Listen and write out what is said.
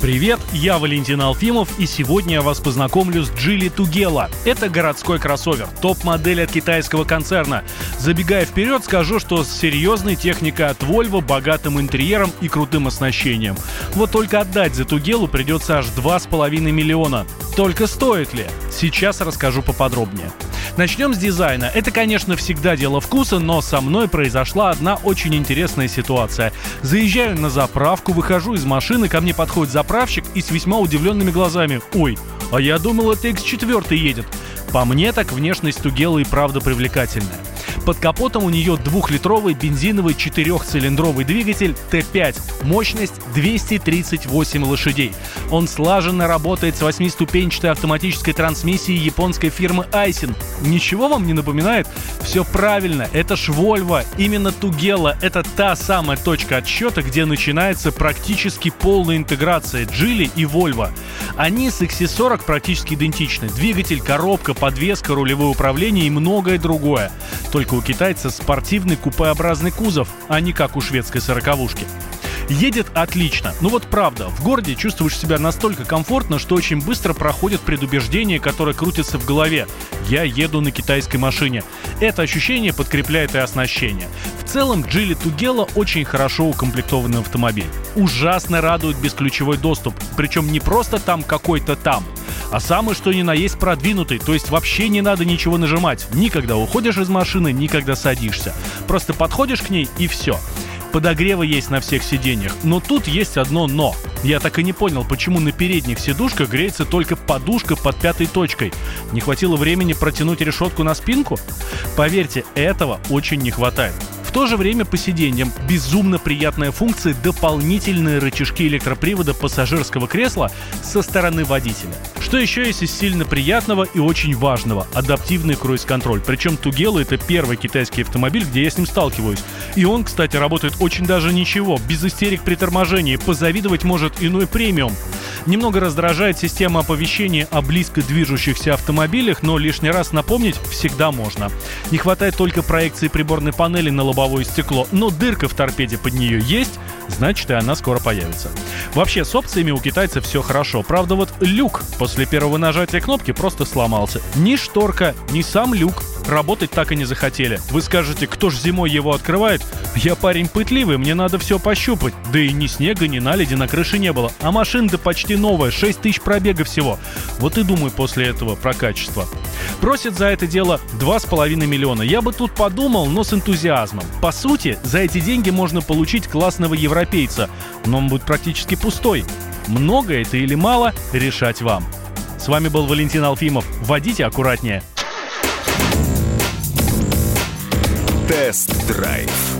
Привет, я Валентин Алфимов, и сегодня я вас познакомлю с Джили Тугела. Это городской кроссовер, топ-модель от китайского концерна. Забегая вперед, скажу, что серьезная техника от Volvo, богатым интерьером и крутым оснащением. Вот только отдать за Тугелу придется аж 2,5 миллиона. Только стоит ли? Сейчас расскажу поподробнее. Начнем с дизайна. Это, конечно, всегда дело вкуса, но со мной произошла одна очень интересная ситуация. Заезжаю на заправку, выхожу из машины, ко мне подходит заправщик и с весьма удивленными глазами. Ой, а я думал, это X4 едет. По мне так внешность Тугела и правда привлекательная. Под капотом у нее двухлитровый бензиновый четырехцилиндровый двигатель Т5, мощность 238 лошадей. Он слаженно работает с восьмиступенчатой автоматической трансмиссией японской фирмы Айсин. Ничего вам не напоминает? Все правильно, это ж Volvo. Именно Тугела — это та самая точка отсчета, где начинается практически полная интеграция Джили и Volvo. Они с XC40 практически идентичны. Двигатель, коробка, подвеска, рулевое управление и многое другое. Только у китайца спортивный купеобразный кузов, а не как у шведской сороковушки. Едет отлично. Ну вот правда, в городе чувствуешь себя настолько комфортно, что очень быстро проходит предубеждение, которое крутится в голове. Я еду на китайской машине. Это ощущение подкрепляет и оснащение. В целом, Geely Tugela очень хорошо укомплектованный автомобиль. Ужасно радует бесключевой доступ. Причем не просто там какой-то там, а самый что ни на есть продвинутый, то есть вообще не надо ничего нажимать. Никогда уходишь из машины, никогда садишься. Просто подходишь к ней и все. Подогревы есть на всех сиденьях, но тут есть одно «но». Я так и не понял, почему на передних сидушках греется только подушка под пятой точкой. Не хватило времени протянуть решетку на спинку? Поверьте, этого очень не хватает. В то же время по сиденьям безумно приятная функция дополнительные рычажки электропривода пассажирского кресла со стороны водителя. Что еще есть из сильно приятного и очень важного – адаптивный круиз-контроль. Причем Тугела – это первый китайский автомобиль, где я с ним сталкиваюсь. И он, кстати, работает очень даже ничего, без истерик при торможении. Позавидовать может иной премиум. Немного раздражает система оповещения о близко движущихся автомобилях, но лишний раз напомнить всегда можно. Не хватает только проекции приборной панели на лобовое стекло, но дырка в торпеде под нее есть, значит и она скоро появится. Вообще, с опциями у китайцев все хорошо. Правда, вот люк после первого нажатия кнопки просто сломался. Ни шторка, ни сам люк работать так и не захотели. Вы скажете, кто ж зимой его открывает? Я парень пытливый, мне надо все пощупать. Да и ни снега, ни наледи на крыше не было. А машина-то почти новая, 6 тысяч пробега всего. Вот и думаю после этого про качество. Просит за это дело 2,5 миллиона. Я бы тут подумал, но с энтузиазмом. По сути, за эти деньги можно получить классного европейца, но он будет практически пустой. Много это или мало, решать вам. С вами был Валентин Алфимов. Водите аккуратнее. Тест-драйв.